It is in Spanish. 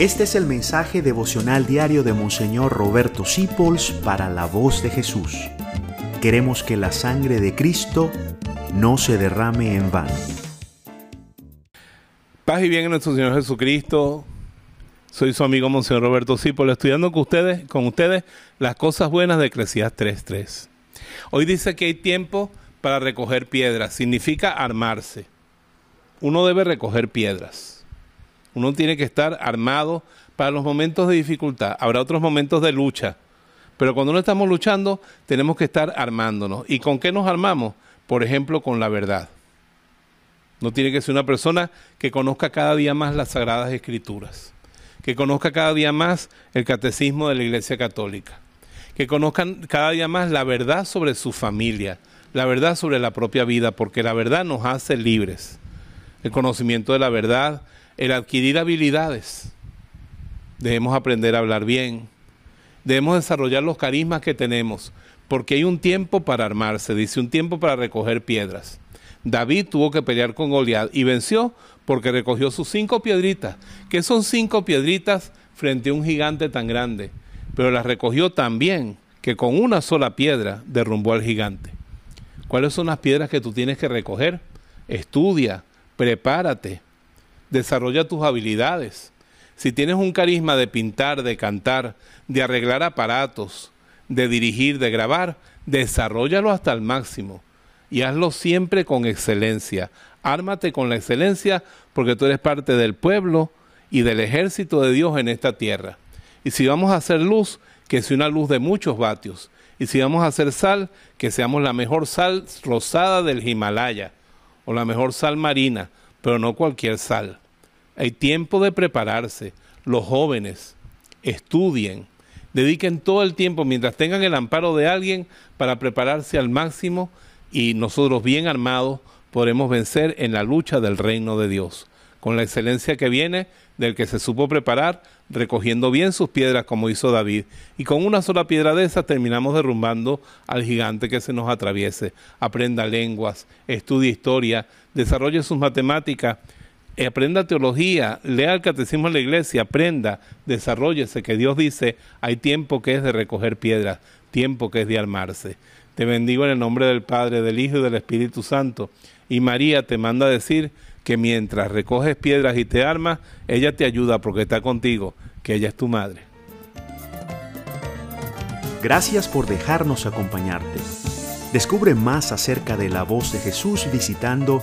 Este es el mensaje devocional diario de Monseñor Roberto Sipols para la voz de Jesús. Queremos que la sangre de Cristo no se derrame en vano. Paz y bien en nuestro Señor Jesucristo. Soy su amigo Monseñor Roberto Sipols, estudiando con ustedes, las cosas buenas de Eclesiastes 3.3. Hoy dice que hay tiempo para recoger piedras, significa armarse. Uno debe recoger piedras. Uno tiene que estar armado para los momentos de dificultad. Habrá otros momentos de lucha. Pero cuando no estamos luchando, tenemos que estar armándonos. ¿Y con qué nos armamos? Por ejemplo, con la verdad. No tiene que ser una persona que conozca cada día más las Sagradas Escrituras, que conozca cada día más el catecismo de la Iglesia Católica, que conozcan cada día más la verdad sobre su familia, la verdad sobre la propia vida, porque la verdad nos hace libres. El conocimiento de la verdad el adquirir habilidades. Debemos aprender a hablar bien. Debemos desarrollar los carismas que tenemos, porque hay un tiempo para armarse, dice un tiempo para recoger piedras. David tuvo que pelear con Goliat y venció porque recogió sus cinco piedritas, que son cinco piedritas frente a un gigante tan grande, pero las recogió tan bien que con una sola piedra derrumbó al gigante. ¿Cuáles son las piedras que tú tienes que recoger? Estudia, prepárate, desarrolla tus habilidades. Si tienes un carisma de pintar, de cantar, de arreglar aparatos, de dirigir, de grabar, desarrollalo hasta el máximo y hazlo siempre con excelencia. Ármate con la excelencia porque tú eres parte del pueblo y del ejército de Dios en esta tierra. Y si vamos a hacer luz, que sea una luz de muchos vatios. Y si vamos a hacer sal, que seamos la mejor sal rosada del Himalaya o la mejor sal marina, pero no cualquier sal. Hay tiempo de prepararse. Los jóvenes estudien, dediquen todo el tiempo mientras tengan el amparo de alguien para prepararse al máximo y nosotros bien armados podremos vencer en la lucha del reino de Dios, con la excelencia que viene del que se supo preparar, recogiendo bien sus piedras como hizo David, y con una sola piedra de esas terminamos derrumbando al gigante que se nos atraviese. Aprenda lenguas, estudie historia, desarrolle sus matemáticas aprenda teología, lea el catecismo de la iglesia, aprenda, desarrollese, que Dios dice, hay tiempo que es de recoger piedras, tiempo que es de armarse. Te bendigo en el nombre del Padre, del Hijo y del Espíritu Santo. Y María te manda a decir que mientras recoges piedras y te armas, ella te ayuda porque está contigo, que ella es tu madre. Gracias por dejarnos acompañarte. Descubre más acerca de la voz de Jesús visitando